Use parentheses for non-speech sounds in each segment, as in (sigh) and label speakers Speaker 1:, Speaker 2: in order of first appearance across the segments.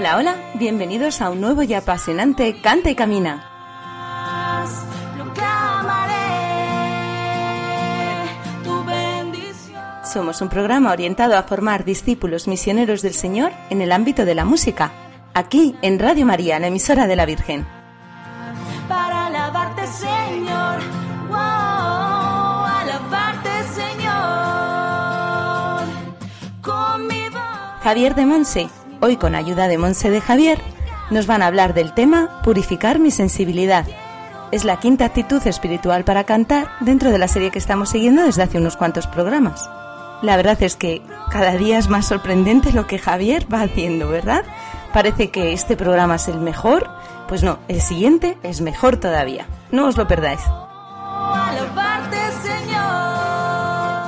Speaker 1: Hola, hola, bienvenidos a un nuevo y apasionante Canta y Camina. Somos un programa orientado a formar discípulos misioneros del Señor en el ámbito de la música, aquí en Radio María, la emisora de la Virgen.
Speaker 2: para alabarte, Señor. Wow, alabarte, Señor. Con mi voz.
Speaker 1: Javier de Monse, hoy con ayuda de Monse de Javier, nos van a hablar del tema Purificar mi sensibilidad. Es la quinta actitud espiritual para cantar dentro de la serie que estamos siguiendo desde hace unos cuantos programas. La verdad es que cada día es más sorprendente lo que Javier va haciendo, ¿verdad? Parece que este programa es el mejor. Pues no, el siguiente es mejor todavía. No os lo perdáis.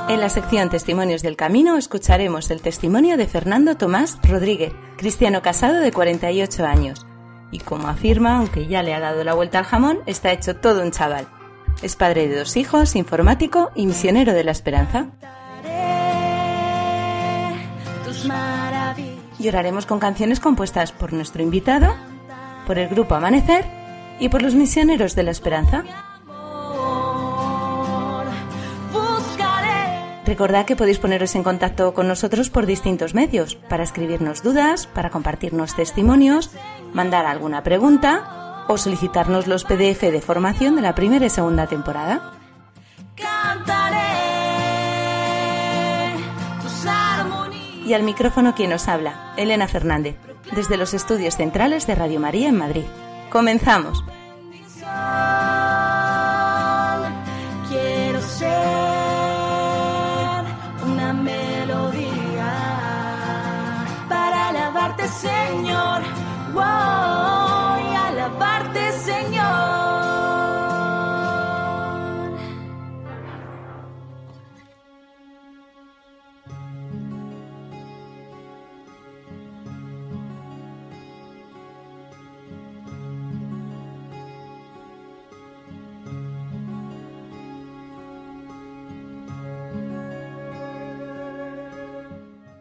Speaker 1: En la sección Testimonios del Camino escucharemos el testimonio de Fernando Tomás Rodríguez, cristiano casado de 48 años. Y como afirma, aunque ya le ha dado la vuelta al jamón, está hecho todo un chaval. Es padre de dos hijos, informático y misionero de la esperanza.
Speaker 2: Cantaré tus maravillas.
Speaker 1: Y oraremos con canciones compuestas por nuestro invitado, por el grupo Amanecer y por los misioneros de la esperanza. Recordad que podéis poneros en contacto con nosotros por distintos medios, para escribirnos dudas, para compartirnos testimonios, mandar alguna pregunta o solicitarnos los PDF de formación de la primera y segunda temporada. Y al micrófono quien nos habla, Elena Fernández, desde los estudios centrales de Radio María en Madrid. Comenzamos.
Speaker 2: Señor. Wow, y alabarte, Señor.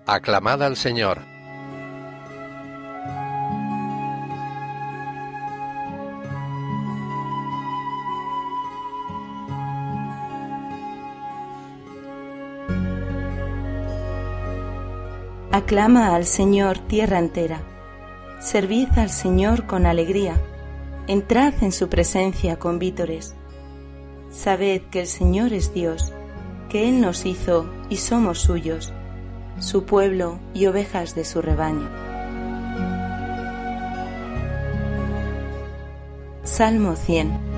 Speaker 3: Aclamad al Señor.
Speaker 1: Aclama al Señor tierra entera. Servid al Señor con alegría. Entrad en su presencia con vítores. Sabed que el Señor es Dios, que Él nos hizo y somos suyos, su pueblo y ovejas de su rebaño. Salmo 100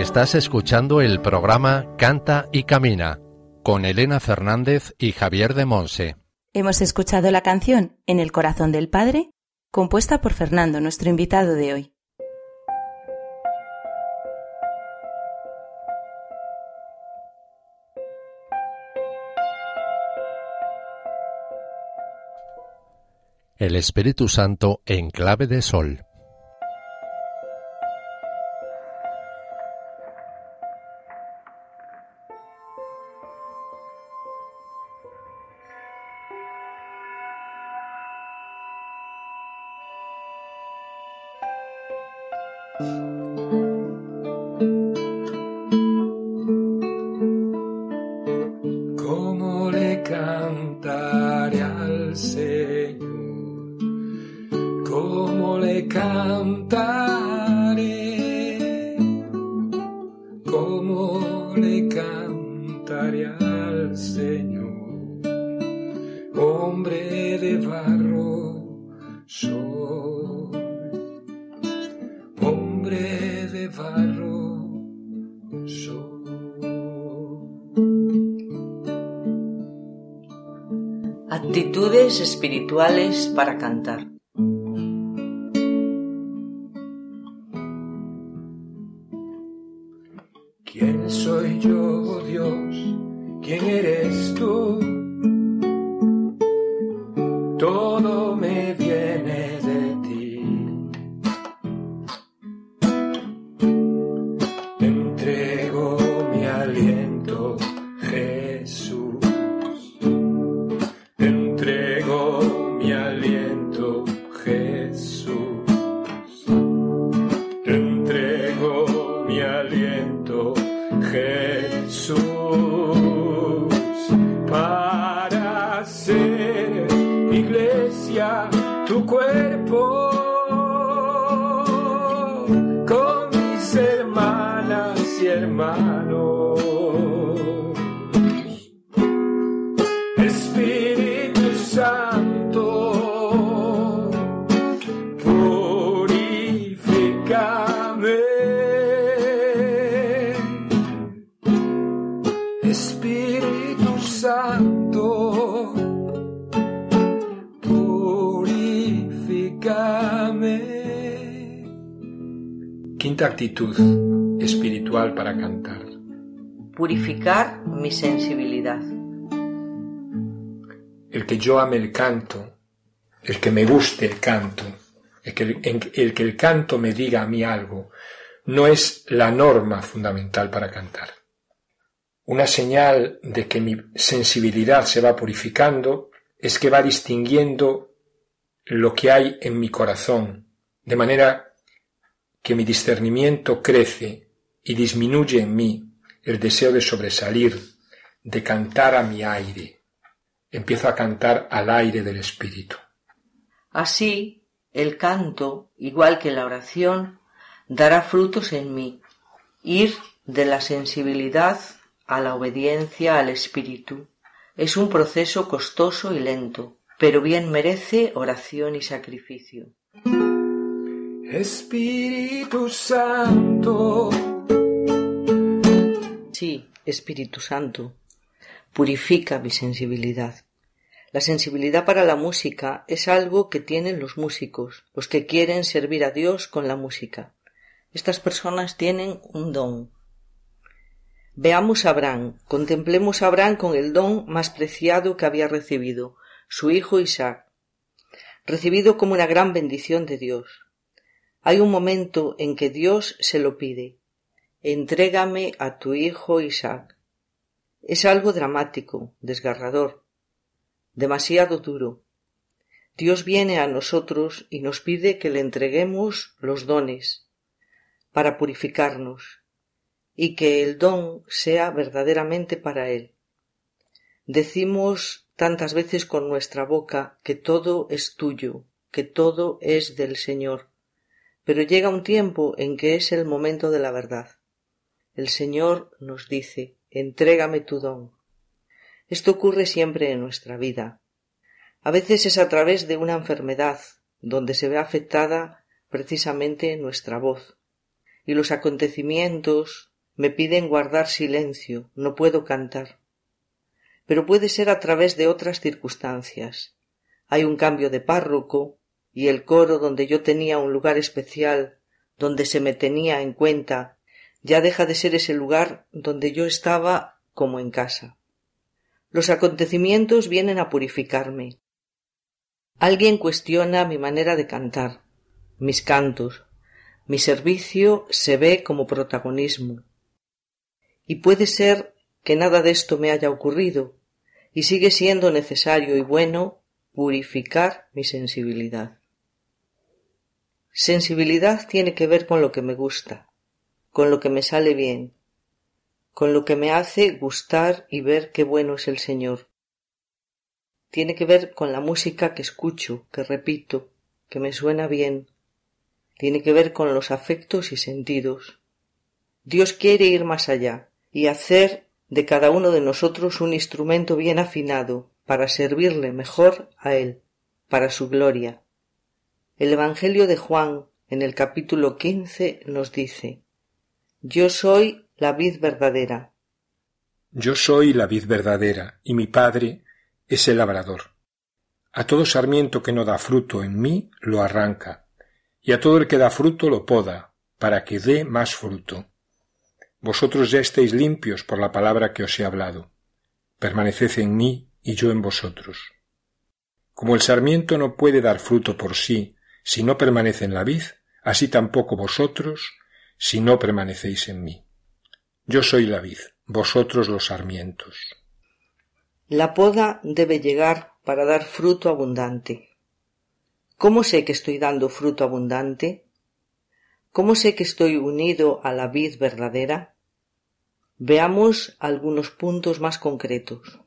Speaker 3: Estás escuchando el programa Canta y Camina con Elena Fernández y Javier de Monse.
Speaker 1: Hemos escuchado la canción En el corazón del Padre, compuesta por Fernando, nuestro invitado de hoy.
Speaker 3: El Espíritu Santo en clave de sol.
Speaker 4: Para cantar.
Speaker 5: ¿Quién soy yo, oh Dios? ¿Quién eres tú? Mi
Speaker 4: sensibilidad.
Speaker 5: el que yo ame el canto, el que me guste el canto, el que el, el que el canto me diga a mí algo, no es la norma fundamental para cantar. Una señal de que mi sensibilidad se va purificando es que va distinguiendo lo que hay en mi corazón, de manera que mi discernimiento crece y disminuye en mí el deseo de sobresalir, de cantar a mi aire empiezo a cantar al aire del Espíritu.
Speaker 4: Así, el canto, igual que la oración, dará frutos en mí, ir de la sensibilidad a la obediencia al Espíritu. Es un proceso costoso y lento, pero bien merece oración y sacrificio.
Speaker 5: Espíritu Santo,
Speaker 4: Sí, Espíritu Santo, purifica mi sensibilidad. La sensibilidad para la música es algo que tienen los músicos, los que quieren servir a Dios con la música. Estas personas tienen un don. Veamos a Abraham, contemplemos a Abraham con el don más preciado que había recibido, su hijo Isaac, recibido como una gran bendición de Dios. Hay un momento en que Dios se lo pide. Entrégame a tu hijo Isaac. Es algo dramático, desgarrador, demasiado duro. Dios viene a nosotros y nos pide que le entreguemos los dones para purificarnos y que el don sea verdaderamente para Él. Decimos tantas veces con nuestra boca que todo es tuyo, que todo es del Señor. Pero llega un tiempo en que es el momento de la verdad. El Señor nos dice, entrégame tu don. Esto ocurre siempre en nuestra vida. A veces es a través de una enfermedad, donde se ve afectada precisamente nuestra voz. Y los acontecimientos me piden guardar silencio, no puedo cantar. Pero puede ser a través de otras circunstancias. Hay un cambio de párroco, y el coro donde yo tenía un lugar especial, donde se me tenía en cuenta, ya deja de ser ese lugar donde yo estaba como en casa. Los acontecimientos vienen a purificarme. Alguien cuestiona mi manera de cantar, mis cantos, mi servicio se ve como protagonismo. Y puede ser que nada de esto me haya ocurrido, y sigue siendo necesario y bueno purificar mi sensibilidad. Sensibilidad tiene que ver con lo que me gusta, con lo que me sale bien, con lo que me hace gustar y ver qué bueno es el Señor. Tiene que ver con la música que escucho, que repito, que me suena bien. Tiene que ver con los afectos y sentidos. Dios quiere ir más allá y hacer de cada uno de nosotros un instrumento bien afinado para servirle mejor a Él, para su gloria. El Evangelio de Juan, en el capítulo quince, nos dice Yo soy la vid verdadera.
Speaker 5: Yo soy la vid verdadera, y mi Padre es el labrador. A todo sarmiento que no da fruto en mí lo arranca, y a todo el que da fruto lo poda, para que dé más fruto. Vosotros ya estáis limpios por la palabra que os he hablado. Permaneced en mí y yo en vosotros. Como el sarmiento no puede dar fruto por sí si no permanece en la vid, así tampoco vosotros si no permanecéis en mí. Yo soy la vid, vosotros los sarmientos.
Speaker 4: La poda debe llegar para dar fruto abundante. ¿Cómo sé que estoy dando fruto abundante? ¿Cómo sé que estoy unido a la vid verdadera? Veamos algunos puntos más concretos.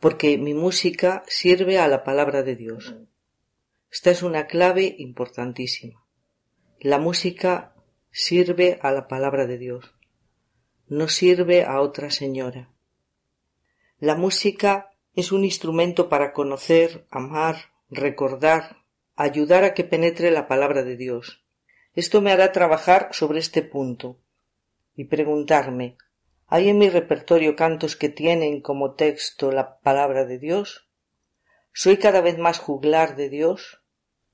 Speaker 4: Porque mi música sirve a la palabra de Dios. Esta es una clave importantísima. La música sirve a la palabra de Dios, no sirve a otra señora. La música es un instrumento para conocer, amar, recordar, ayudar a que penetre la palabra de Dios. Esto me hará trabajar sobre este punto y preguntarme ¿Hay en mi repertorio cantos que tienen como texto la palabra de Dios? ¿Soy cada vez más juglar de Dios?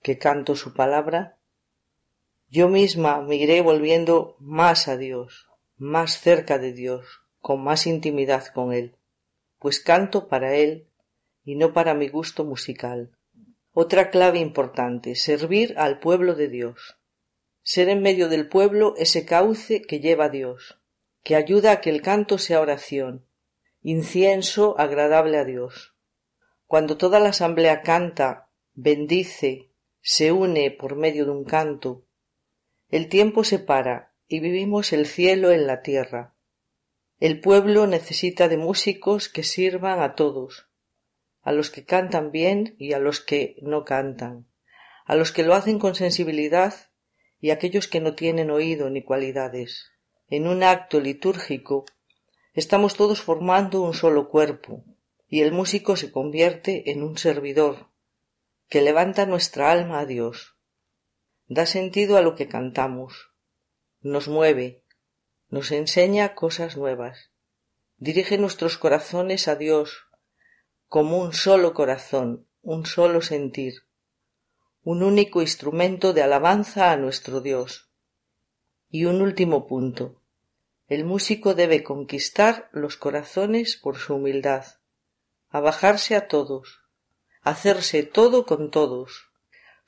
Speaker 4: que canto su palabra, yo misma me iré volviendo más a Dios, más cerca de Dios, con más intimidad con Él, pues canto para Él y no para mi gusto musical. Otra clave importante, servir al pueblo de Dios. Ser en medio del pueblo ese cauce que lleva a Dios, que ayuda a que el canto sea oración, incienso agradable a Dios. Cuando toda la asamblea canta, bendice, se une por medio de un canto. El tiempo se para y vivimos el cielo en la tierra. El pueblo necesita de músicos que sirvan a todos, a los que cantan bien y a los que no cantan, a los que lo hacen con sensibilidad y a aquellos que no tienen oído ni cualidades. En un acto litúrgico estamos todos formando un solo cuerpo, y el músico se convierte en un servidor, que levanta nuestra alma a Dios, da sentido a lo que cantamos, nos mueve, nos enseña cosas nuevas, dirige nuestros corazones a Dios como un solo corazón, un solo sentir, un único instrumento de alabanza a nuestro Dios. Y un último punto. El músico debe conquistar los corazones por su humildad, abajarse a todos, hacerse todo con todos.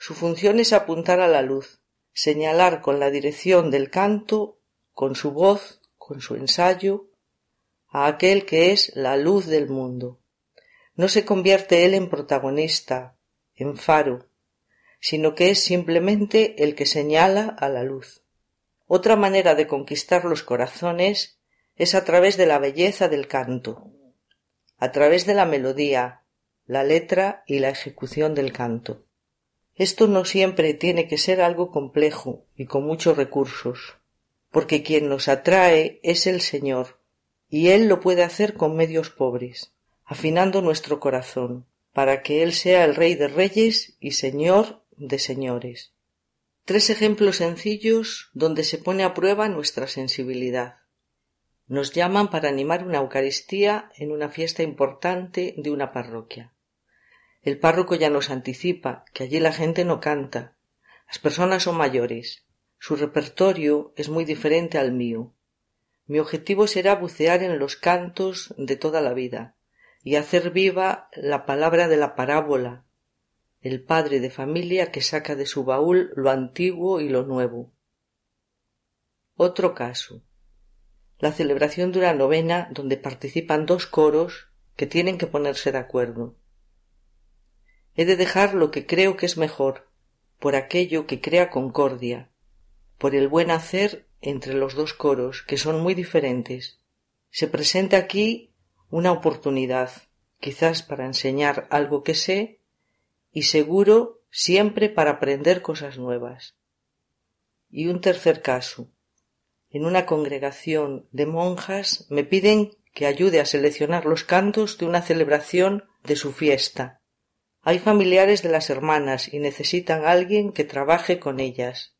Speaker 4: Su función es apuntar a la luz, señalar con la dirección del canto, con su voz, con su ensayo, a aquel que es la luz del mundo. No se convierte él en protagonista, en faro, sino que es simplemente el que señala a la luz. Otra manera de conquistar los corazones es a través de la belleza del canto. a través de la melodía, la letra y la ejecución del canto. Esto no siempre tiene que ser algo complejo y con muchos recursos, porque quien nos atrae es el Señor, y Él lo puede hacer con medios pobres, afinando nuestro corazón, para que Él sea el Rey de Reyes y Señor de Señores. Tres ejemplos sencillos donde se pone a prueba nuestra sensibilidad. Nos llaman para animar una Eucaristía en una fiesta importante de una parroquia. El párroco ya nos anticipa que allí la gente no canta. Las personas son mayores. Su repertorio es muy diferente al mío. Mi objetivo será bucear en los cantos de toda la vida y hacer viva la palabra de la parábola, el padre de familia que saca de su baúl lo antiguo y lo nuevo. Otro caso. La celebración de una novena donde participan dos coros que tienen que ponerse de acuerdo. He de dejar lo que creo que es mejor, por aquello que crea concordia, por el buen hacer entre los dos coros, que son muy diferentes. Se presenta aquí una oportunidad, quizás para enseñar algo que sé y seguro siempre para aprender cosas nuevas. Y un tercer caso. En una congregación de monjas me piden que ayude a seleccionar los cantos de una celebración de su fiesta. Hay familiares de las hermanas y necesitan alguien que trabaje con ellas.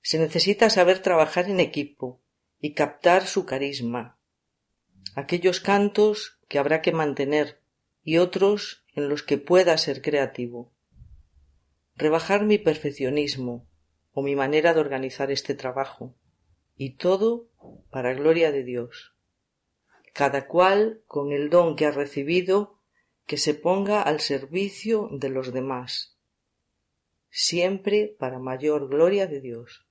Speaker 4: Se necesita saber trabajar en equipo y captar su carisma. Aquellos cantos que habrá que mantener y otros en los que pueda ser creativo. Rebajar mi perfeccionismo o mi manera de organizar este trabajo. Y todo para gloria de Dios. Cada cual con el don que ha recibido que se ponga al servicio de los demás. Siempre para mayor gloria de Dios.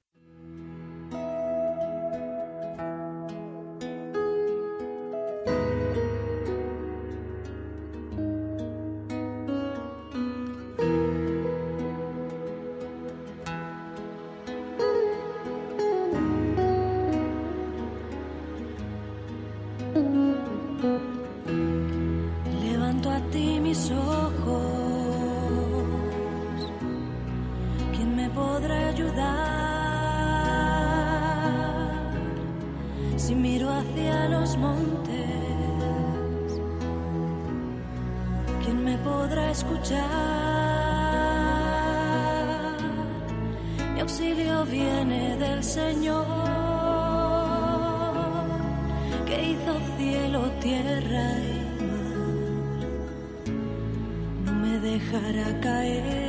Speaker 2: Si miro hacia los montes, ¿quién me podrá escuchar? Mi auxilio viene del Señor que hizo cielo, tierra y mar. No me dejará caer.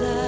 Speaker 2: inside.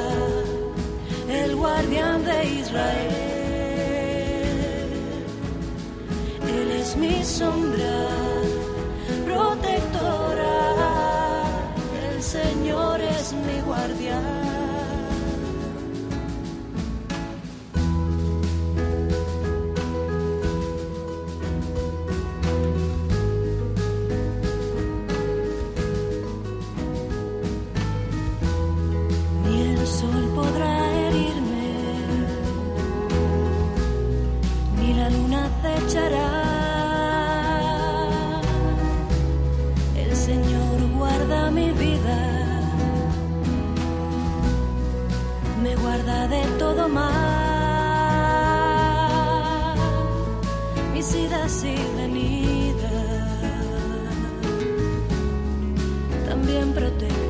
Speaker 2: También protegerá.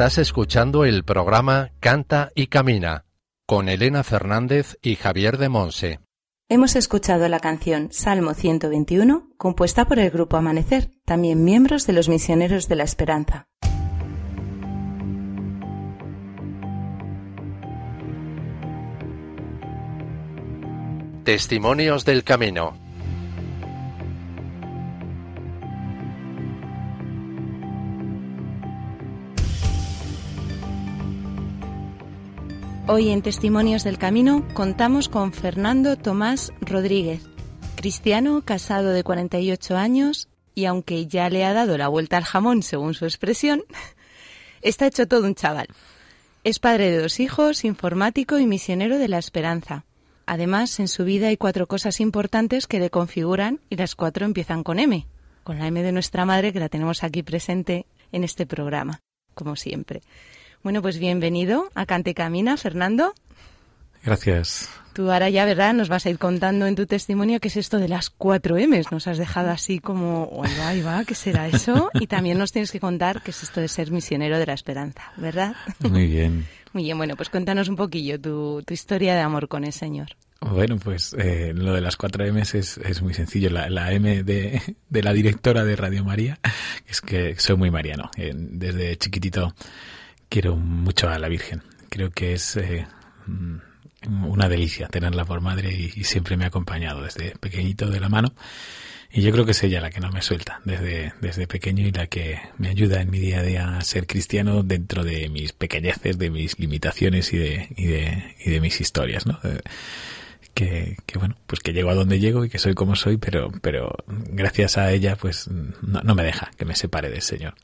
Speaker 3: Estás escuchando el programa Canta y Camina con Elena Fernández y Javier de Monse.
Speaker 1: Hemos escuchado la canción Salmo 121, compuesta por el grupo Amanecer, también miembros de los Misioneros de la Esperanza.
Speaker 3: Testimonios del Camino.
Speaker 1: Hoy en Testimonios del Camino contamos con Fernando Tomás Rodríguez, cristiano casado de 48 años y aunque ya le ha dado la vuelta al jamón según su expresión, (laughs) está hecho todo un chaval. Es padre de dos hijos, informático y misionero de la esperanza. Además, en su vida hay cuatro cosas importantes que le configuran y las cuatro empiezan con M, con la M de nuestra madre que la tenemos aquí presente en este programa, como siempre. Bueno, pues bienvenido a Cante Camina, Fernando.
Speaker 6: Gracias.
Speaker 1: Tú ahora ya, ¿verdad? Nos vas a ir contando en tu testimonio qué es esto de las cuatro M's. Nos has dejado así como, oh, ahí va, ahí va, ¿qué será eso? Y también nos tienes que contar qué es esto de ser misionero de la esperanza, ¿verdad?
Speaker 6: Muy bien.
Speaker 1: Muy bien, bueno, pues cuéntanos un poquillo tu, tu historia de amor con el Señor.
Speaker 6: Bueno, pues eh, lo de las cuatro M's es, es muy sencillo. La, la M de, de, la directora de Radio María es que soy muy mariano. Eh, desde chiquitito quiero mucho a la Virgen. Creo que es eh, una delicia tenerla por madre y, y, siempre me ha acompañado desde pequeñito de la mano. Y yo creo que es ella la que no me suelta desde, desde pequeño y la que me ayuda en mi día a día a ser cristiano dentro de mis pequeñeces, de mis limitaciones y de, y de, y de mis historias, ¿no? Que, que, bueno, pues que llego a donde llego y que soy como soy, pero, pero gracias a ella, pues no, no me deja que me separe del Señor.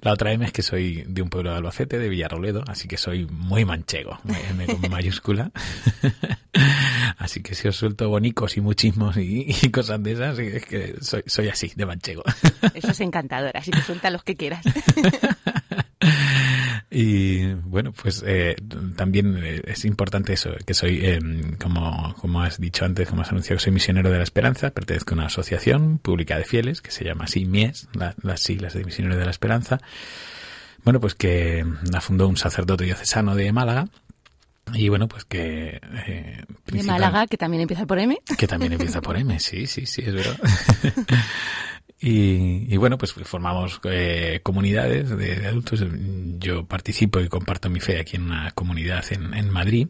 Speaker 6: La otra M es que soy de un pueblo de Albacete, de Villarroledo, así que soy muy manchego, M con (laughs) mayúscula. (laughs) así que si os suelto bonicos y muchismos y, y, cosas de esas, es que soy, soy así, de manchego.
Speaker 1: Eso es encantador, así que suelta los que quieras. (laughs)
Speaker 6: Y bueno, pues eh, también es importante eso, que soy, eh, como, como has dicho antes, como has anunciado, soy misionero de la esperanza, pertenezco a una asociación pública de fieles que se llama así MIES, la, las siglas de misionero de la esperanza. Bueno, pues que la fundó un sacerdote diocesano de Málaga. Y bueno, pues que...
Speaker 1: Eh, de Málaga, que también empieza por M.
Speaker 6: Que también empieza por M, sí, sí, sí, es verdad. (laughs) Y, y, bueno, pues formamos eh, comunidades de, adultos. Yo participo y comparto mi fe aquí en una comunidad en, en Madrid,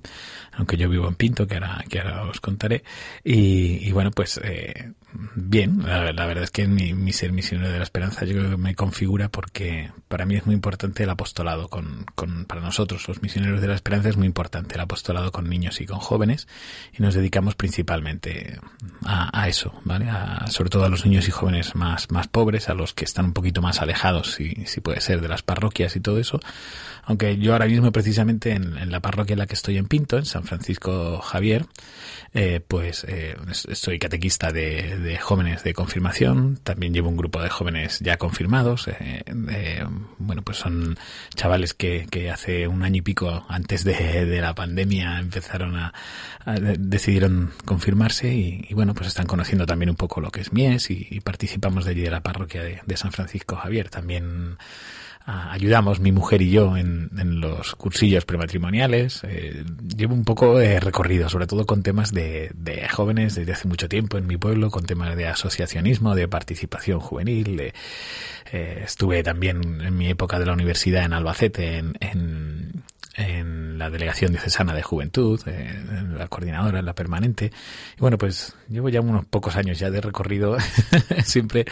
Speaker 6: aunque yo vivo en Pinto, que ahora, que ahora os contaré. Y, y bueno, pues eh, bien, la, verdad es que mi, mi, ser misionero de la esperanza yo me configura porque para mí es muy importante el apostolado con, con, para nosotros los misioneros de la esperanza es muy importante el apostolado con niños y con jóvenes y nos dedicamos principalmente a, eso, ¿vale? Sobre todo a los niños y jóvenes más, más pobres, a los que están un poquito más alejados, si, si puede ser, de las parroquias y todo eso. Aunque yo ahora mismo precisamente en, la parroquia en la que estoy en Pinto, en San Francisco Javier, eh, pues eh, soy catequista de, de, jóvenes de confirmación, también llevo un grupo de jóvenes ya confirmados, eh, bueno, pues son chavales que, que, hace un año y pico antes de, de la pandemia empezaron a, decidieron confirmarse y, y, bueno, pues están conociendo también un poco lo que es Mies y, participamos de allí de la parroquia de San Francisco Javier, también ayudamos mi mujer y yo en, en los cursillos prematrimoniales. Eh, llevo un poco de recorrido, sobre todo con temas de, de, jóvenes desde hace mucho tiempo en mi pueblo, con temas de asociacionismo, de participación juvenil. De, eh, estuve también en mi época de la universidad en Albacete, en, en en la delegación diocesana de juventud, en la coordinadora, en la permanente. Y bueno, pues llevo ya unos pocos años ya de recorrido, (laughs) siempre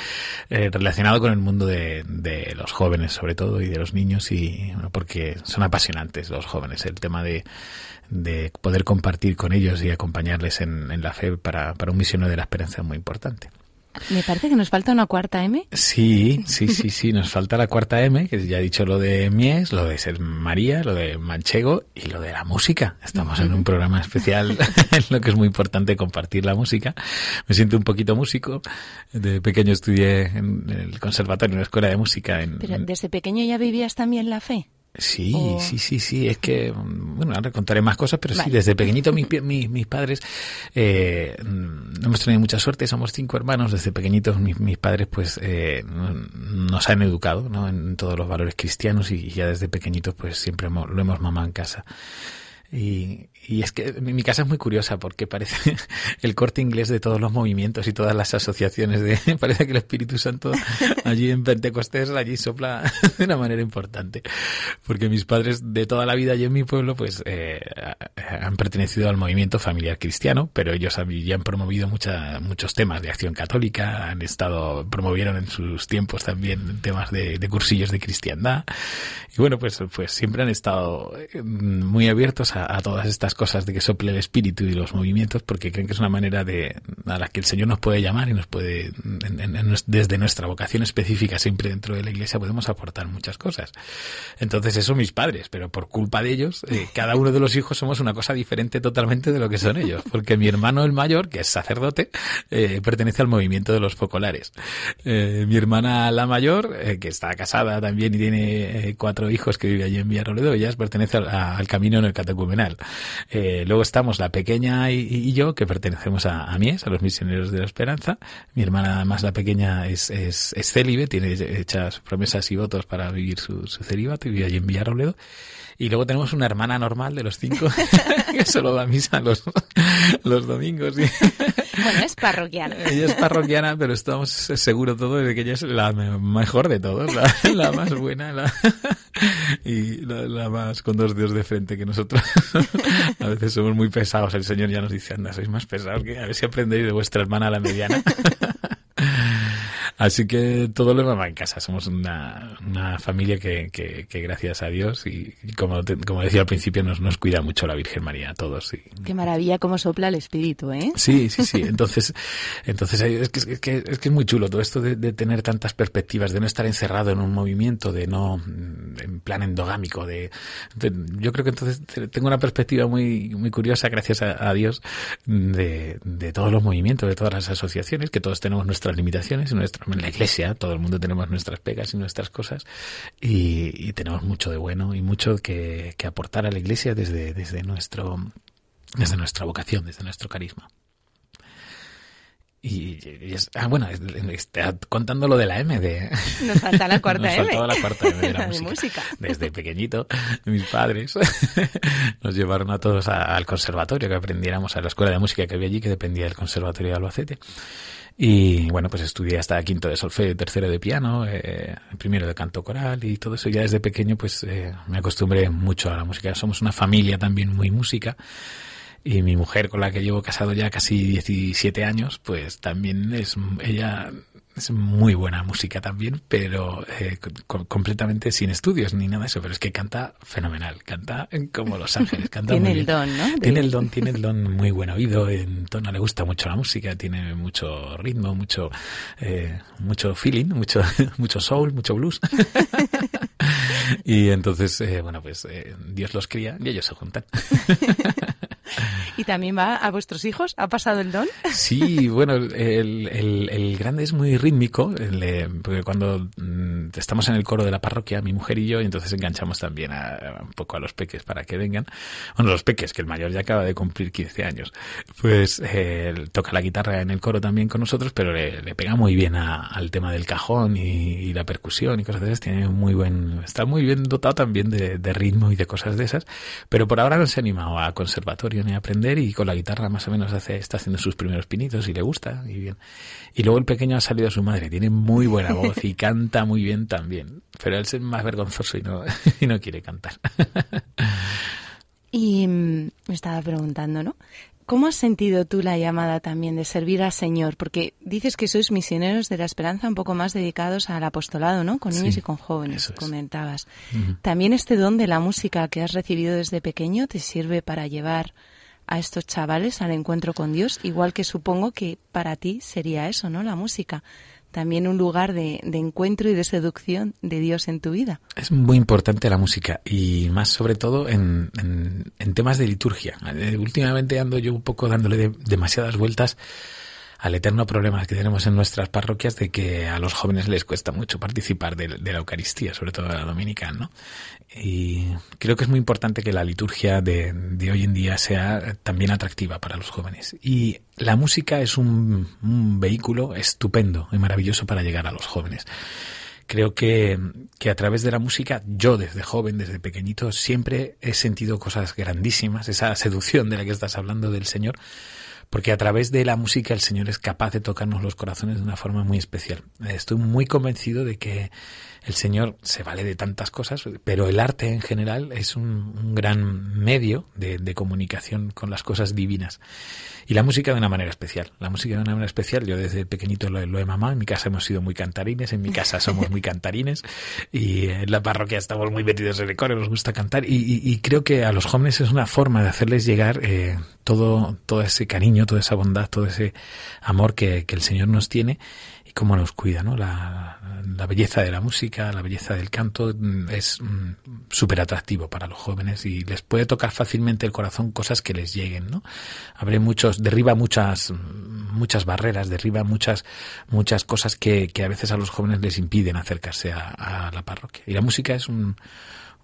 Speaker 6: eh, relacionado con el mundo de, de, los jóvenes, sobre todo, y de los niños, y bueno, porque son apasionantes los jóvenes. El tema de, de poder compartir con ellos y acompañarles en, en la fe para, para un misionero de la esperanza es muy importante.
Speaker 1: Me parece que nos falta una cuarta M.
Speaker 6: Sí, sí, sí, sí, nos falta la cuarta M, que ya he dicho lo de Mies, lo de ser María, lo de Manchego y lo de la música. Estamos en un programa especial (laughs) en lo que es muy importante compartir la música. Me siento un poquito músico. De pequeño estudié en el conservatorio, en la escuela de música. En,
Speaker 1: Pero desde pequeño ya vivías también la fe.
Speaker 6: Sí, sí, sí, sí. Es que, bueno, ahora contaré más cosas, pero sí, desde pequeñito mis, mis, mis padres eh, hemos tenido mucha suerte. Somos cinco hermanos. Desde pequeñitos mis, mis padres, pues, eh, nos han educado, ¿no? En todos los valores cristianos y ya desde pequeñitos, pues, siempre hemos, lo hemos mamado en casa. Y, y es que mi, casa es muy curiosa porque parece (laughs) el corte inglés de todos los movimientos y todas las asociaciones de (laughs) parece que el Espíritu Santo allí en Pentecostés allí sopla (laughs) de una manera importante. Porque mis padres de toda la vida allí en mi pueblo pues eh, han pertenecido al movimiento familiar cristiano pero ellos ya han promovido mucha, muchos temas de acción católica han estado promovieron en sus tiempos también temas de, de cursillos de cristiandad. Y bueno pues pues siempre han estado muy abiertos a, a todas estas cosas de que sople el espíritu y los movimientos porque creen que es una manera de a la que el Señor nos puede llamar y nos puede en, en, desde nuestra vocación específica siempre dentro de la iglesia podemos aportar muchas cosas. Entonces eso mis padres pero por culpa de ellos eh, cada uno de los hijos somos una cosa diferente totalmente de lo que son ellos porque mi hermano el mayor que es sacerdote eh, pertenece al movimiento de los focolares. Eh, mi hermana la mayor eh, que está casada también y tiene cuatro hijos que vive allí en Villarroledo ella pertenece al, al camino en el catecumenal eh, luego estamos la pequeña y, yo, que pertenecemos a, a Mies, a los misioneros de la esperanza. Mi hermana más la pequeña es, es, célibe, tiene hechas promesas y votos para vivir su, su celibato y vive allí en Villarrobledo. Y luego tenemos una hermana normal de los cinco (laughs) que solo va a misa los, los domingos.
Speaker 1: Bueno, es parroquiana. (laughs)
Speaker 6: Ella es parroquiana, pero estamos seguros todos de que ella es la mejor de todos, la, (laughs) más buena (laughs) y la, más con dos dedos de frente que nosotros. a veces somos muy pesados. El Señor ya nos dice, anda, sois más pesados que a ver si aprendéis de vuestra hermana la mediana. Así que todo lo demás en casa. Somos una, una familia que, que, que, gracias a Dios y, como, te, como decía al principio, nos, nos cuida mucho la Virgen María a todos. Y...
Speaker 1: Qué maravilla cómo sopla el espíritu, ¿eh?
Speaker 6: Sí, sí, sí. Entonces, entonces es, que, es, que, es que es muy chulo todo esto de, de tener tantas perspectivas, de no estar encerrado en un movimiento, de no en plan endogámico. De, de yo creo que entonces tengo una perspectiva muy, muy curiosa, gracias a, a Dios, de, de todos los movimientos, de todas las asociaciones, que todos tenemos nuestras limitaciones y nuestras en la iglesia, todo el mundo tenemos nuestras pegas y nuestras cosas y, tenemos mucho de bueno y mucho que, que, aportar a la iglesia desde, desde, nuestro, desde nuestra vocación, desde nuestro carisma. Y, y es, ah, bueno, está contando lo de la M de... (laughs)
Speaker 1: Nos falta la cuarta
Speaker 6: Nos
Speaker 1: M.
Speaker 6: Nos la cuarta M de la (laughs) música.
Speaker 1: de música.
Speaker 6: Desde pequeñito, mis padres (laughs) nos llevaron a todos a, al conservatorio, que aprendiéramos a la escuela de música que había allí, que dependía del conservatorio de Albacete. Y bueno, pues estudié hasta quinto de solfeo, tercero de piano, eh, primero de canto coral y todo eso. Ya desde pequeño pues eh, me acostumbré mucho a la música. Somos una familia también muy música. Y mi mujer, con la que llevo casado ya casi 17 años, pues también es, ella es muy buena música también, pero eh, co completamente sin estudios ni nada de eso, pero es que canta fenomenal, canta como Los Ángeles, canta
Speaker 1: tiene
Speaker 6: muy
Speaker 1: el
Speaker 6: bien.
Speaker 1: don, ¿no?
Speaker 6: Tiene el don, tiene el don muy buen oído, en tono le gusta mucho la música, tiene mucho ritmo, mucho eh, mucho feeling, mucho (laughs) mucho soul, mucho blues. (laughs) (laughs) y entonces, eh, bueno, pues eh, Dios los cría y ellos se juntan. (laughs)
Speaker 1: ¿Y también va a vuestros hijos? ¿Ha pasado el don?
Speaker 6: Sí, bueno, el, el, el grande es muy rítmico, el, porque cuando mm, estamos en el coro de la parroquia, mi mujer y yo, y entonces enganchamos también a, a, un poco a los peques para que vengan. Bueno, los peques, que el mayor ya acaba de cumplir 15 años, pues eh, toca la guitarra en el coro también con nosotros, pero le, le pega muy bien a, al tema del cajón y, y, la percusión y cosas de esas. Tiene muy buen, está muy bien dotado también de, de ritmo y de cosas de esas, pero por ahora no se ha animado a conservatorio a aprender y con la guitarra más o menos hace, está haciendo sus primeros pinitos y le gusta y bien. Y luego el pequeño ha salido a su madre, tiene muy buena voz y (laughs) canta muy bien también, pero él es más vergonzoso y no, (laughs) y no quiere cantar.
Speaker 1: y me estaba preguntando, ¿no? ¿Cómo has sentido tú la llamada también de servir al Señor? Porque dices que sois misioneros de la esperanza un poco más dedicados al apostolado, ¿no? Con niños
Speaker 6: sí,
Speaker 1: y con jóvenes,
Speaker 6: es.
Speaker 1: comentabas.
Speaker 6: Uh -huh.
Speaker 1: También este don de la música que has recibido desde pequeño te sirve para llevar a estos chavales al encuentro con Dios, igual que supongo que para ti sería eso, ¿no? La música. También un lugar de, de encuentro y de seducción de Dios en tu vida.
Speaker 6: Es muy importante la música y más sobre todo en, en, temas de liturgia. Eh, últimamente ando yo un poco dándole de- demasiadas vueltas al eterno problema que tenemos en nuestras parroquias de que a los jóvenes les cuesta mucho participar de, la Eucaristía, sobre todo de la dominical, ¿no? Y creo que es muy importante que la liturgia de, de hoy en día sea también atractiva para los jóvenes. Y la música es un, un vehículo estupendo y maravilloso para llegar a los jóvenes creo que, que a través de la música, yo desde joven, desde pequeñito, siempre he sentido cosas grandísimas, esa seducción de la que estás hablando del Señor, porque a través de la música el Señor es capaz de tocarnos los corazones de una forma muy especial. Estoy muy convencido de que el Señor se vale de tantas cosas, pero el arte en general es un, gran medio de, comunicación con las cosas divinas. Y la música de una manera especial. La música de una manera especial, yo desde pequeñito lo, lo he mamado, en mi casa hemos sido muy cantarines, en mi casa somos muy cantarines, y en la parroquia estamos muy metidos en el coro, nos gusta cantar, y, y, y creo que a los jóvenes es una forma de hacerles llegar eh, todo, todo ese cariño, toda esa bondad, todo ese amor que, que el Señor nos tiene y cómo nos cuida, ¿no? La, belleza de la música, la belleza del canto es súper atractivo para los jóvenes y les puede tocar fácilmente el corazón cosas que les lleguen, ¿no? Abre muchos, derriba muchas, muchas barreras, derriba muchas, muchas cosas que, que a veces a los jóvenes les impiden acercarse a la parroquia. Y la música es un,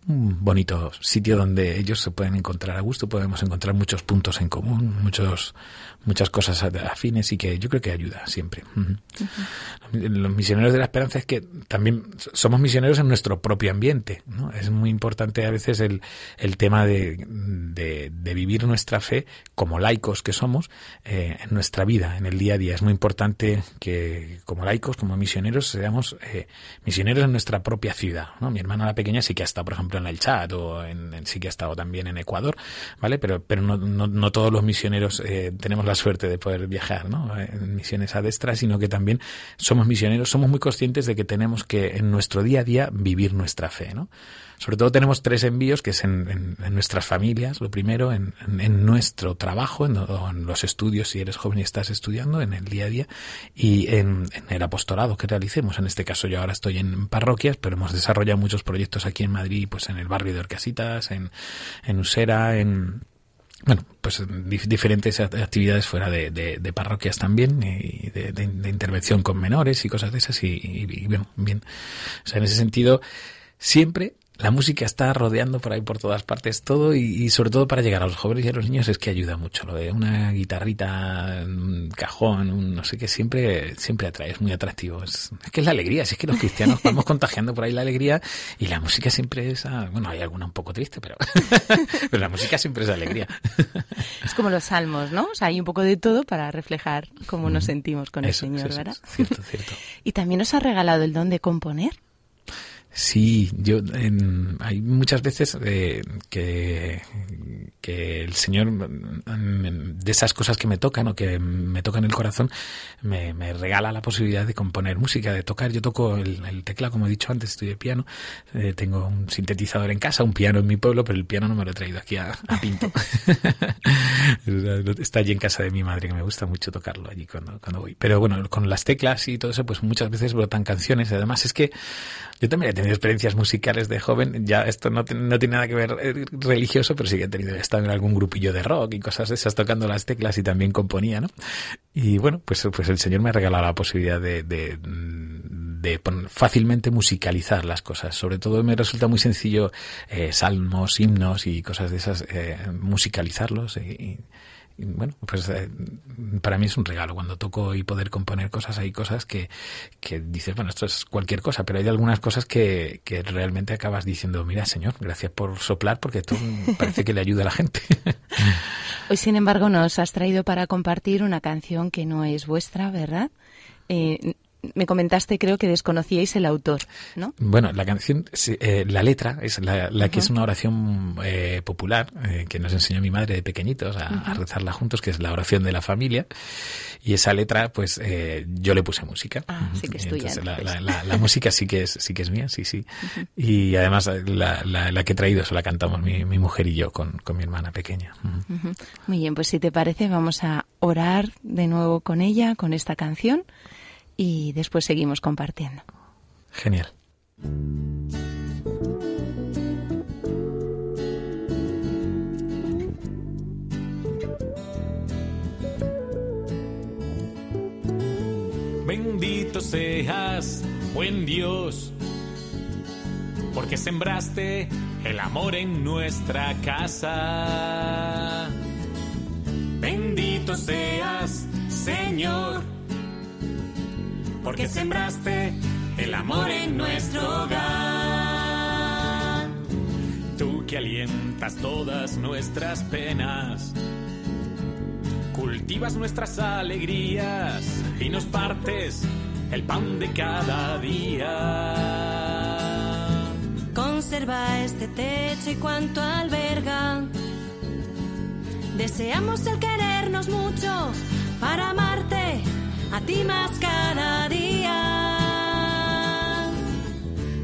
Speaker 6: un bonito sitio donde ellos se pueden encontrar a gusto, podemos encontrar muchos puntos en común, muchos, muchas cosas afines y que yo creo que ayuda siempre. Uh -huh. Uh -huh. Los misioneros de la esperanza es que también somos misioneros en nuestro propio ambiente. ¿no? Es muy importante a veces el, el tema de, de, de, vivir nuestra fe como laicos que somos eh, en nuestra vida, en el día a día. Es muy importante que como laicos, como misioneros, seamos eh, misioneros en nuestra propia ciudad. ¿no? Mi hermana la pequeña sí que ha estado, por ejemplo, en el Chad o en, en, sí que ha estado también en Ecuador, ¿vale? Pero, pero no, no, todos los misioneros eh, tenemos la suerte de poder viajar, ¿no? En misiones adestras, sino que también somos misioneros, somos muy conscientes de que tenemos que en nuestro día a día vivir nuestra fe, ¿no? Sobre todo tenemos tres envíos, que es en, en, nuestras familias, lo primero, en, en nuestro trabajo, en, los estudios, si eres joven y estás estudiando, en el día a día, y en, el apostolado que realicemos. En este caso yo ahora estoy en parroquias, pero hemos desarrollado muchos proyectos aquí en Madrid, pues en el barrio de Orcasitas, en, en Usera, en bueno, pues diferentes actividades fuera de, parroquias también y de, de, intervención con menores y cosas de esas y, bien. O sea, en ese sentido, siempre la música está rodeando por ahí por todas partes todo y, y, sobre todo para llegar a los jóvenes y a los niños es que ayuda mucho lo de una guitarrita un cajón un no sé qué siempre siempre atrae es muy atractivo. Es, es, que es la alegría si es que los cristianos vamos (laughs) contagiando por ahí la alegría y la música siempre es ah, bueno hay alguna un poco triste pero (laughs) pero la música siempre es alegría.
Speaker 1: Es como los salmos no o sea hay un poco de todo para reflejar cómo nos sentimos con
Speaker 6: eso,
Speaker 1: el Señor
Speaker 6: eso,
Speaker 1: verdad
Speaker 6: cierto cierto. (laughs)
Speaker 1: Y también nos ha regalado el don de componer
Speaker 6: Sí, yo en, hay muchas veces eh, que, que el Señor de esas cosas que me tocan o que me tocan el corazón me, me regala la posibilidad de componer música, de tocar. Yo toco el, el teclado, como he dicho antes, estudio piano. Eh, tengo un sintetizador en casa, un piano en mi pueblo, pero el piano no me lo he traído aquí a, a Pinto. (laughs) Está allí en casa de mi madre, que me gusta mucho tocarlo allí cuando, cuando voy. Pero bueno, con las teclas y todo eso, pues muchas veces brotan canciones. Además es que yo también he tenido experiencias musicales de joven, ya esto no, no tiene nada que ver eh, religioso, pero sí que he tenido, he estado en algún grupillo de rock y cosas de esas tocando las teclas y también componía, ¿no? Y bueno, pues, pues el Señor me ha regalado la posibilidad de, de, de fácilmente musicalizar las cosas. Sobre todo me resulta muy sencillo eh, salmos, himnos y cosas de esas, eh, musicalizarlos y bueno, pues eh, para mí es un regalo cuando toco y poder componer cosas. Hay cosas que, que dices, bueno, esto es cualquier cosa, pero hay algunas cosas que, que realmente acabas diciendo, mira, Señor, gracias por soplar porque esto (laughs) parece que le ayuda a la gente. (laughs)
Speaker 1: Hoy, sin embargo, nos has traído para compartir una canción que no es vuestra, ¿verdad? Eh, me comentaste, creo que desconocíais el autor, ¿no?
Speaker 6: Bueno, la canción, eh, la letra es la, la que es una oración eh, popular eh, que nos enseñó mi madre de pequeñitos a, a, rezarla juntos, que es la oración de la familia. Y esa letra, pues eh, yo le puse música.
Speaker 1: Ah, sí que es tuya.
Speaker 6: Entonces, la, la, la, la, música sí que es, sí que es mía, sí, sí. Y además la, la, que he traído se la cantamos mi, mi mujer y yo con, con mi hermana pequeña.
Speaker 1: Muy bien, pues si te parece, vamos a orar de nuevo con ella, con esta canción, y después seguimos compartiendo.
Speaker 6: Genial.
Speaker 7: Bendito seas, buen Dios, porque sembraste el amor en nuestra casa. Bendito seas, Señor, porque sembraste el amor en nuestro hogar. Tú que alientas todas nuestras penas cultivas nuestras alegrías y nos partes el pan de cada día.
Speaker 2: Conserva este techo y cuanto alberga. Deseamos el querernos mucho para amarte a ti más cada día.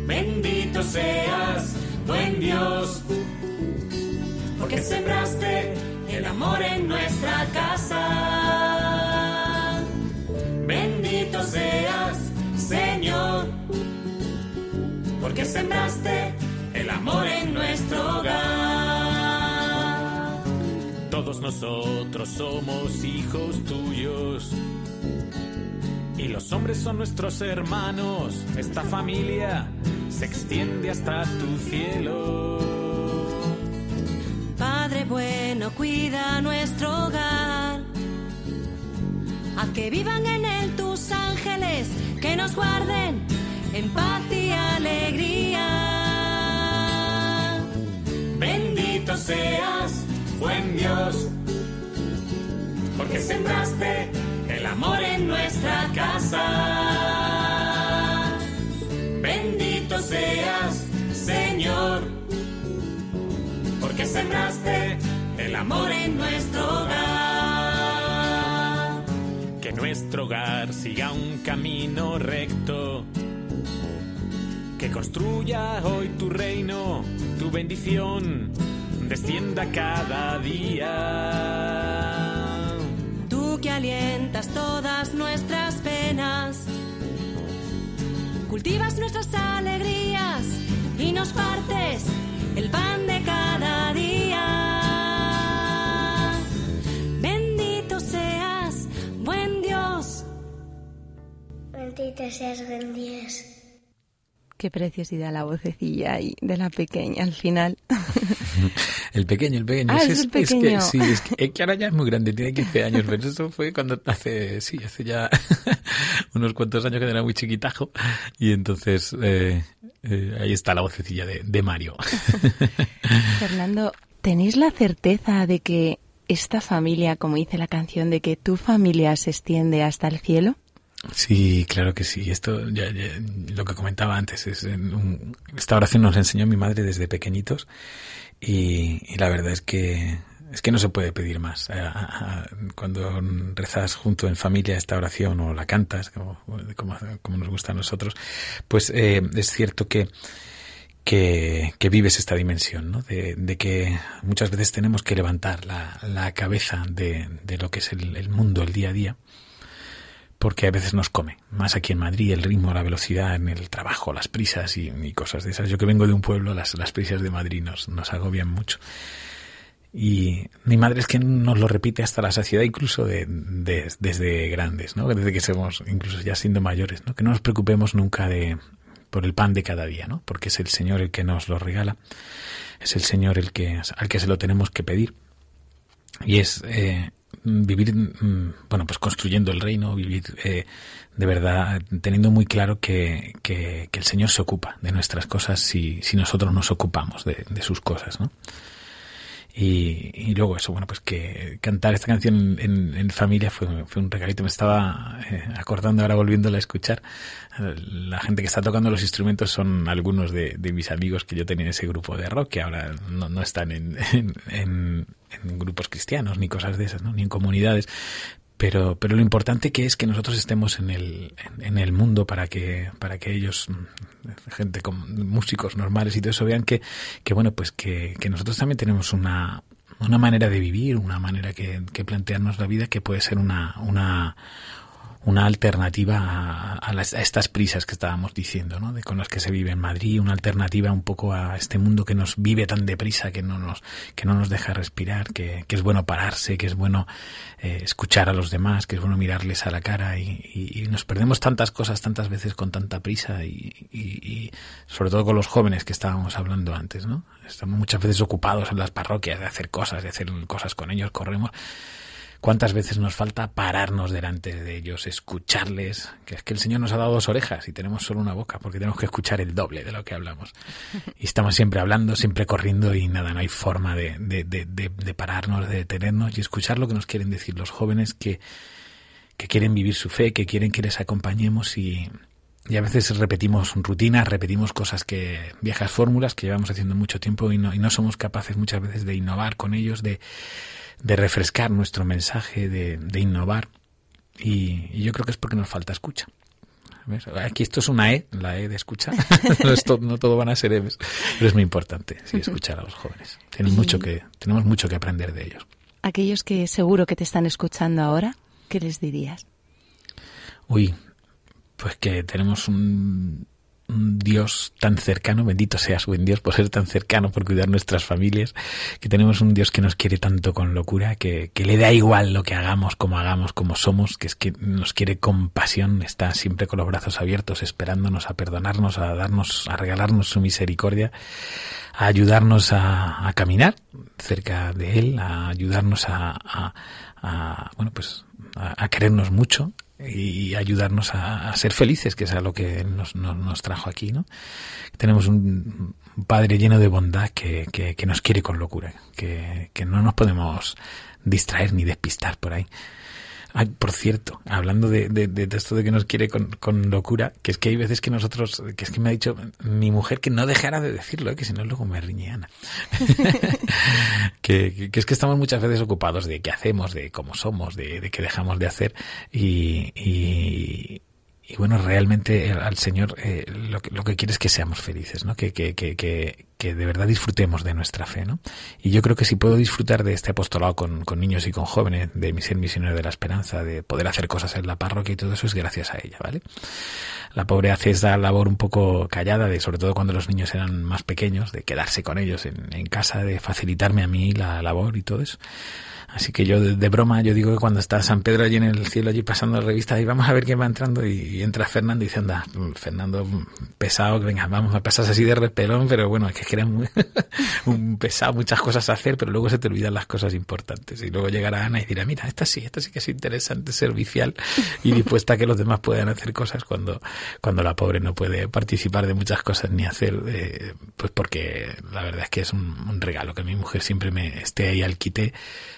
Speaker 7: Bendito seas, buen Dios, porque sembraste el amor en nuestra casa. Bendito seas, Señor, porque sembraste el amor en nuestro hogar. Todos nosotros somos hijos tuyos. Y los hombres son nuestros hermanos. Esta familia se extiende hasta tu cielo.
Speaker 2: Padre bueno, cuida nuestro hogar. Haz que vivan en él tus ángeles, que nos guarden en paz y alegría.
Speaker 7: Bendito seas, buen Dios, porque sembraste amor en nuestra casa. Bendito seas, Señor porque sembraste el amor en nuestro hogar. Que nuestro hogar siga un camino recto. Que construya hoy tu reino, tu bendición descienda cada día.
Speaker 2: Que alientas todas nuestras penas, cultivas nuestras alegrías y nos partes el pan de cada día. Bendito seas, buen Dios.
Speaker 8: Bendito seas, buen Dios.
Speaker 1: Qué preciosidad la vocecilla ahí de la pequeña al final. (laughs)
Speaker 6: El pequeño, el pequeño.
Speaker 1: Ah,
Speaker 6: es,
Speaker 1: es el pequeño.
Speaker 6: Es que, sí, es que, es que, ahora ya es muy grande, tiene 15 años, pero eso fue cuando hace, sí, hace ya (laughs) unos cuantos años que era muy chiquitajo. Y entonces eh, eh, ahí está la vocecilla de, de Mario. (laughs)
Speaker 1: Fernando, ¿tenéis la certeza de que esta familia, como dice la canción, de que tu familia se extiende hasta el cielo?
Speaker 6: Sí, claro que sí. Esto, ya, ya, lo que comentaba antes, es un, esta oración nos enseñó mi madre desde pequeñitos y, y la verdad es que es que no se puede pedir más. Cuando rezas junto en familia esta oración o la cantas, como, como, nos gusta a nosotros, pues eh, es cierto que, que, que, vives esta dimensión, ¿no? De, de, que muchas veces tenemos que levantar la, la cabeza de, de, lo que es el, el mundo, el día a día, porque a veces nos come. Más aquí en Madrid, el ritmo, la velocidad en el trabajo, las prisas y, cosas de esas. Yo que vengo de un pueblo, las, las prisas de Madrid nos, nos agobian mucho. Y mi madre es que nos lo repite hasta la saciedad, incluso de, desde grandes, ¿no? Desde que somos, incluso ya siendo mayores, ¿no? Que no nos preocupemos nunca de por el pan de cada día, ¿no? Porque es el Señor el que nos lo regala, es el Señor el que al que se lo tenemos que pedir y es eh, vivir, bueno, pues construyendo el reino, vivir eh, de verdad teniendo muy claro que, que, que, el Señor se ocupa de nuestras cosas si, si nosotros nos ocupamos de, de sus cosas, ¿no? Y, luego eso, bueno, pues que cantar esta canción en, familia fue, un regalito. Me estaba eh, acordando ahora volviéndola a escuchar. La gente que está tocando los instrumentos son algunos de, mis amigos que yo tenía en ese grupo de rock, que ahora no, no están en grupos cristianos ni cosas de esas, ¿no? ni en comunidades, pero, pero lo importante que es que nosotros estemos en el, en, el mundo para que, para que ellos, mm, gente con músicos normales y todo eso, vean que, que bueno, pues que, que nosotros también tenemos una, una manera de vivir, una manera que, que plantearnos la vida que puede ser una, una, una alternativa a, estas prisas que estábamos diciendo, ¿no? De con las que se vive en Madrid, una alternativa un poco a este mundo que nos vive tan deprisa, que no nos, que no nos deja respirar, que, es bueno pararse, que es bueno eh, escuchar a los demás, que es bueno mirarles a la cara y, y, nos perdemos tantas cosas tantas veces con tanta prisa y, y, sobre todo con los jóvenes que estábamos hablando antes, ¿no? Estamos muchas veces ocupados en las parroquias de hacer cosas, de hacer cosas con ellos, corremos ¿Cuántas veces nos falta pararnos delante de ellos, escucharles? Que es que el Señor nos ha dado dos orejas y tenemos solo una boca, porque tenemos que escuchar el doble de lo que hablamos. Y estamos siempre hablando, siempre corriendo y nada, no hay forma de, de, de, de pararnos, de detenernos y escuchar lo que nos quieren decir los jóvenes que, que quieren vivir su fe, que quieren que les acompañemos y, y a veces repetimos rutinas, repetimos cosas que, viejas fórmulas que llevamos haciendo mucho tiempo y no, y no somos capaces muchas veces de innovar con ellos, de, de refrescar nuestro mensaje, de, de innovar. Y, yo creo que es porque nos falta escucha. Aquí esto es una E, la E de escucha. (laughs) no, no todo van a ser E's, pero es muy importante sí, escuchar a los jóvenes. Tienen mucho que, tenemos mucho que aprender de ellos.
Speaker 1: Aquellos que seguro que te están escuchando ahora, ¿qué les dirías?
Speaker 6: Uy, pues que tenemos un Dios tan cercano, bendito seas buen Dios por ser tan cercano, por cuidar nuestras familias, que tenemos un Dios que nos quiere tanto con locura, que, que le da igual lo que hagamos, como hagamos, como somos, que es que nos quiere con pasión, está siempre con los brazos abiertos, esperándonos a perdonarnos, a darnos, a regalarnos su misericordia, a ayudarnos a, caminar cerca de Él, a ayudarnos a, a, bueno, pues a querernos mucho, y ayudarnos a, ser felices, que es a lo que nos, nos, trajo aquí, ¿no? Tenemos un Padre lleno de bondad que, que, que nos quiere con locura, que, que no nos podemos distraer ni despistar por ahí. Ay, por cierto, hablando de, de, esto de que nos quiere con, con, locura, que es que hay veces que nosotros, que es que me ha dicho mi mujer que no dejara de decirlo, ¿eh? que si no luego me riñe (laughs) que, que, es que estamos muchas veces ocupados de qué hacemos, de cómo somos, de, de qué dejamos de hacer y, y y bueno, realmente al Señor eh, lo, que, lo que quiere es que seamos felices, ¿no? Que, que, que, que, de verdad disfrutemos de nuestra fe, ¿no? Y yo creo que si puedo disfrutar de este apostolado con, con niños y con jóvenes, de ser misionero de la esperanza, de poder hacer cosas en la parroquia y todo eso, es gracias a ella, ¿vale? La pobre hace esa labor un poco callada, de sobre todo cuando los niños eran más pequeños, de quedarse con ellos en, en casa, de facilitarme a mí la labor y todo eso. Así que yo de, broma, yo digo que cuando está San Pedro allí en el cielo, allí pasando la revista, y vamos a ver quién va entrando, y, entra Fernando y dice, anda, Fernando pesado, que venga, vamos a pasar así de repelón, pero bueno, es que era muy, (laughs) un pesado, muchas cosas a hacer, pero luego se te olvidan las cosas importantes. Y luego llegará Ana y dirá, mira, esta sí, esta sí que es interesante, servicial y dispuesta a que los demás puedan hacer cosas cuando, cuando la pobre no puede participar de muchas cosas ni hacer, eh, pues porque la verdad es que es un, un regalo que mi mujer siempre me esté ahí al quite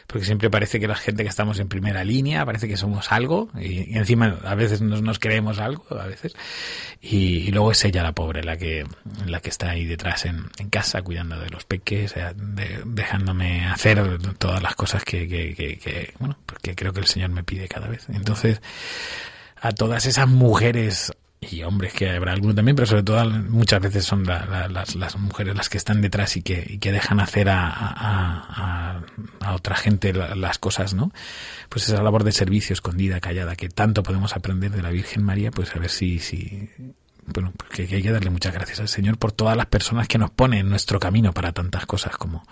Speaker 6: porque siempre parece que la gente que estamos en primera línea, parece que somos algo, y, encima a veces nos, nos, creemos algo, a veces, y, luego es ella la pobre, la que, la que está ahí detrás en, casa, cuidando de los peques, dejándome hacer todas las cosas que, que, bueno, porque creo que el Señor me pide cada vez. Entonces, a todas esas mujeres y hombres que habrá alguno también, pero sobre todo muchas veces son las, las, mujeres las que están detrás y que, y que dejan hacer a, a, a, otra gente las cosas, ¿no? Pues esa labor de servicio escondida, callada, que tanto podemos aprender de la Virgen María, pues a ver si, si bueno, porque hay que darle muchas gracias al Señor por todas las personas que nos pone en nuestro camino para tantas cosas como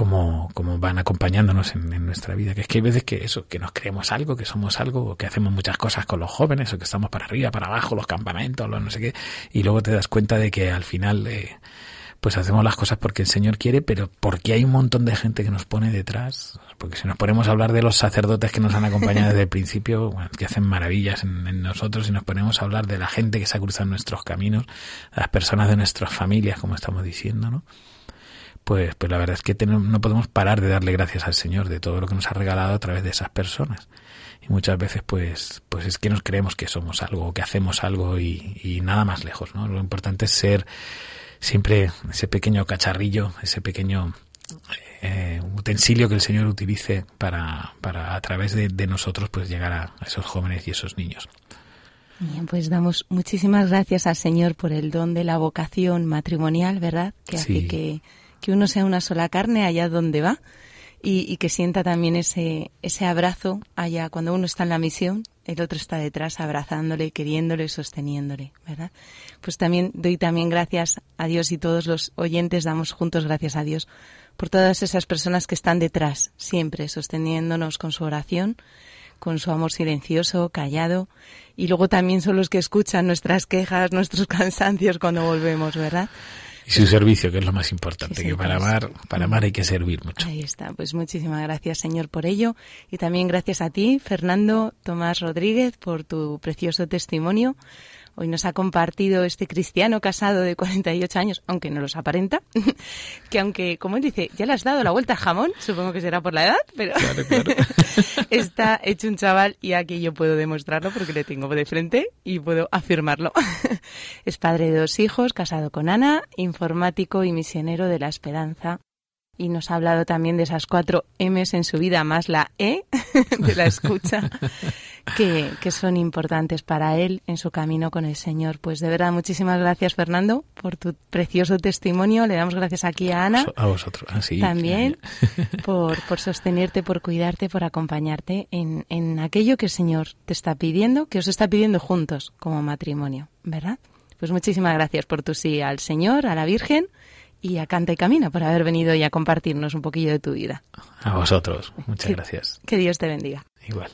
Speaker 6: como, como van acompañándonos en, nuestra vida. Que es que hay veces que eso, que nos creemos algo, que somos algo, o que hacemos muchas cosas con los jóvenes, o que estamos para arriba, para abajo, los campamentos, los no sé qué, y luego te das cuenta de que al final, eh, pues hacemos las cosas porque el Señor quiere, pero porque hay un montón de gente que nos pone detrás. Porque si nos ponemos a hablar de los sacerdotes que nos han acompañado desde el (laughs) principio, que hacen maravillas en, en, nosotros, y nos ponemos a hablar de la gente que se ha cruzado en nuestros caminos, las personas de nuestras familias, como estamos diciendo, ¿no? Pues, pues la verdad es que no podemos parar de darle gracias al Señor de todo lo que nos ha regalado a través de esas personas. Y muchas veces, pues, pues es que nos creemos que somos algo, que hacemos algo y, nada más lejos, ¿no? Lo importante es ser siempre ese pequeño cacharrillo, ese pequeño eh, utensilio que el Señor utilice para, para a través de, nosotros, pues llegar a esos jóvenes y esos niños.
Speaker 1: Bien, pues damos muchísimas gracias al Señor por el don de la vocación matrimonial, ¿verdad? Que hace que, que uno sea una sola carne allá donde va y, que sienta también ese, ese abrazo allá cuando uno está en la misión, el otro está detrás abrazándole, queriéndole, sosteniéndole, ¿verdad? Pues también doy también gracias a Dios y todos los oyentes damos juntos gracias a Dios por todas esas personas que están detrás, siempre sosteniéndonos con su oración, con su amor silencioso, callado, y luego también son los que escuchan nuestras quejas, nuestros (laughs) cansancios cuando volvemos, ¿verdad?
Speaker 6: Y su servicio, que es lo más importante, que para amar, para amar hay que servir mucho.
Speaker 1: Ahí está, pues muchísimas gracias, Señor, por ello. Y también gracias a ti, Fernando Tomás Rodríguez, por tu precioso testimonio Hoy nos ha compartido este cristiano casado de 48 años, aunque no los aparenta, (laughs) que aunque, como él dice, ya le has dado la vuelta al jamón, supongo que será por la edad, pero (laughs) está hecho un chaval y aquí yo puedo demostrarlo porque le tengo de frente y puedo afirmarlo. (laughs) es padre de dos hijos, casado con Ana, informático y misionero de la esperanza. Y nos ha hablado también de esas cuatro M's en su vida, más la E de la escucha, que, que, son importantes para él en su camino con el Señor. Pues de verdad, muchísimas gracias, Fernando, por tu precioso testimonio. Le damos gracias aquí a Ana.
Speaker 6: A vosotros, así.
Speaker 1: Ah, también, (laughs) por, por sostenerte, por cuidarte, por acompañarte en, en aquello que el Señor te está pidiendo, que os está pidiendo juntos como matrimonio, ¿verdad? Pues muchísimas gracias por tu sí al Señor, a la Virgen y a Canta y Camina por haber venido y a compartirnos un poquillo de tu vida.
Speaker 6: A vosotros, muchas gracias.
Speaker 1: Que Dios te bendiga.
Speaker 6: Igual.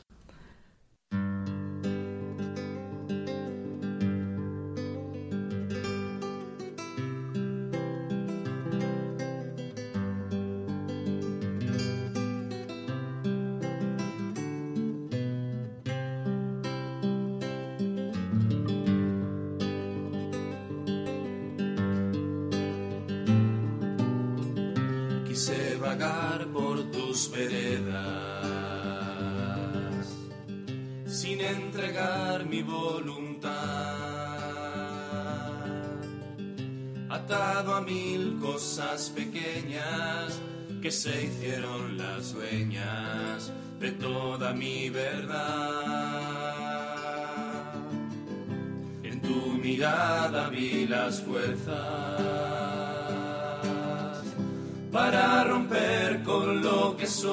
Speaker 9: Por tus veredas, sin entregar mi voluntad, atado a mil cosas pequeñas que se hicieron las dueñas de toda mi verdad. En tu mirada vi las fuerzas para romper con lo que soy,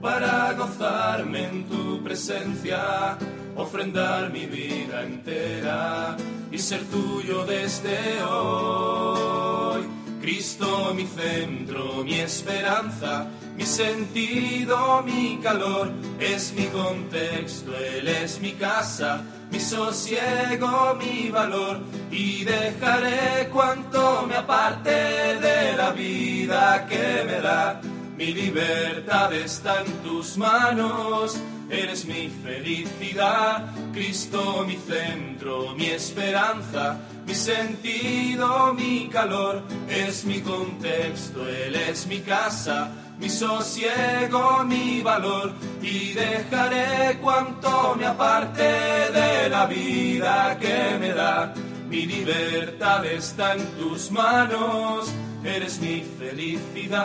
Speaker 9: para gozarme en tu presencia, ofrendar mi vida entera y ser tuyo desde hoy. Cristo mi centro, mi esperanza, mi sentido, mi calor, es mi contexto, Él es mi casa mi sosiego, mi valor, y dejaré cuanto me aparte de la vida que me da. Mi libertad está en tus manos, eres mi felicidad, Cristo mi centro, mi esperanza, mi sentido, mi calor, es mi contexto, Él es mi casa mi sosiego, mi valor, y dejaré cuanto me aparte de la vida que me da. Mi libertad está en tus manos, eres mi felicidad.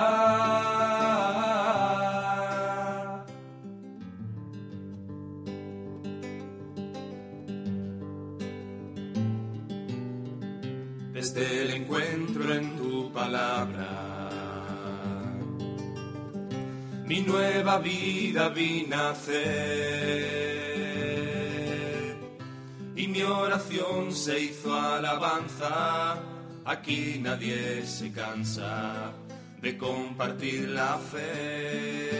Speaker 9: Desde el encuentro en tu palabra mi nueva vida vi nacer. Y mi oración se hizo alabanza, aquí nadie se cansa de compartir la fe.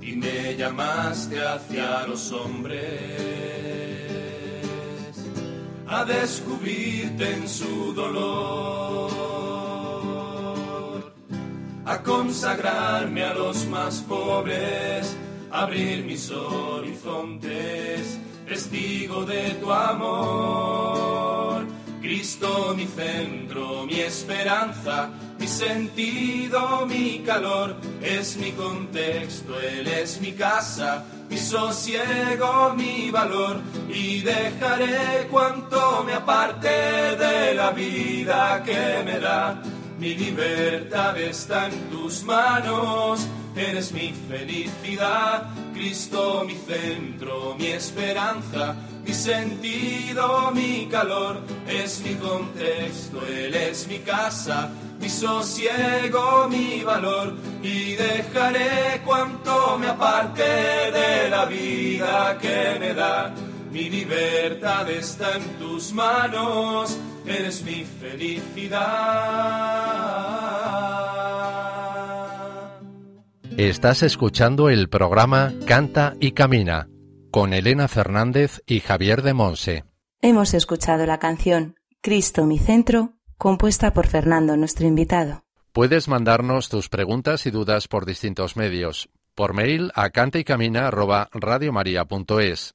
Speaker 9: Y me llamaste hacia los hombres a descubrirte en su dolor consagrarme a los más pobres, abrir mis horizontes, testigo de tu amor. Cristo mi centro, mi esperanza, mi sentido, mi calor, es mi contexto, Él es mi casa, mi sosiego, mi valor, y dejaré cuanto me aparte de la vida que me da. Mi libertad está en tus manos, eres mi felicidad, Cristo mi centro, mi esperanza, mi sentido, mi calor, es mi contexto, Él es mi casa, mi sosiego, mi valor, y dejaré cuanto me aparte de la vida que me da. Mi libertad está en tus manos, eres mi felicidad.
Speaker 3: Estás escuchando el programa Canta y Camina con Elena Fernández y Javier de Monse.
Speaker 1: Hemos escuchado la canción Cristo mi centro, compuesta por Fernando, nuestro invitado.
Speaker 3: Puedes mandarnos tus preguntas y dudas por distintos medios. Por mail a cantaycamina@radiomaria.es,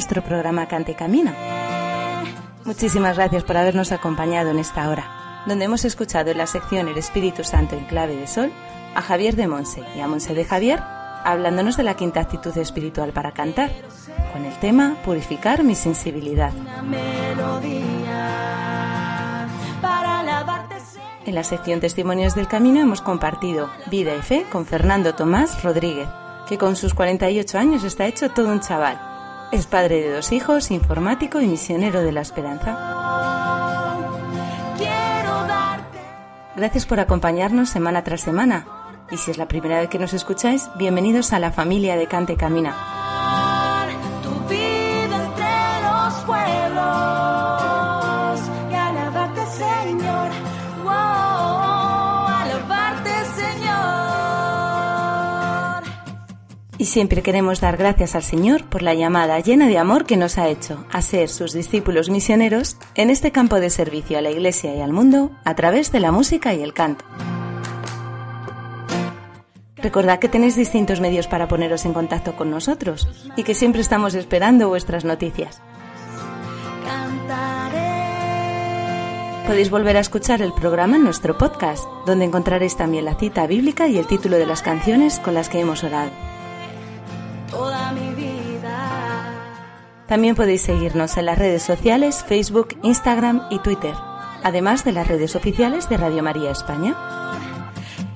Speaker 1: Nuestro programa Cante y Camina. Muchísimas gracias por habernos acompañado en esta hora, donde hemos escuchado en la sección El Espíritu Santo en clave de sol a Javier de Monse y a Monse de Javier hablándonos de la quinta actitud espiritual para cantar, con el tema Purificar mi sensibilidad. En la sección Testimonios del Camino hemos compartido Vida y Fe con Fernando Tomás Rodríguez, que con sus 48 años está hecho todo un chaval. Es padre de dos hijos, informático y misionero de la esperanza. Gracias por acompañarnos semana tras semana. Y si es la primera vez que nos escucháis, bienvenidos a la familia de Cante Camina. Siempre queremos dar gracias al Señor por la llamada llena de amor que nos ha hecho a ser sus discípulos misioneros en este campo de servicio a la Iglesia y al mundo a través de la música y el canto. Recordad que tenéis distintos medios para poneros en contacto con nosotros y que siempre estamos esperando vuestras noticias. Podéis volver a escuchar el programa en nuestro podcast, donde encontraréis también la cita bíblica y el título de las canciones con las que hemos orado.
Speaker 2: Toda mi vida.
Speaker 1: También podéis seguirnos en las redes sociales Facebook, Instagram y Twitter, además de las redes oficiales de Radio María España.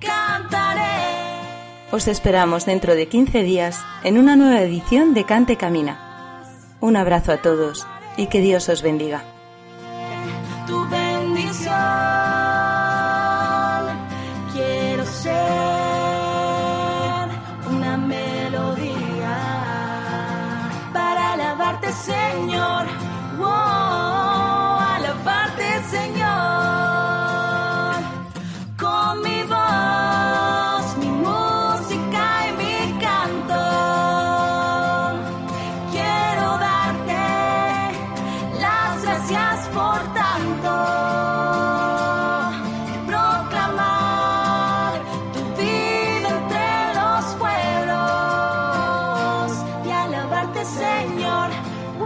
Speaker 2: Cantaré
Speaker 1: Os esperamos dentro de 15 días en una nueva edición de Cante Camina. Un abrazo a todos y que Dios os bendiga.
Speaker 2: tu bendición.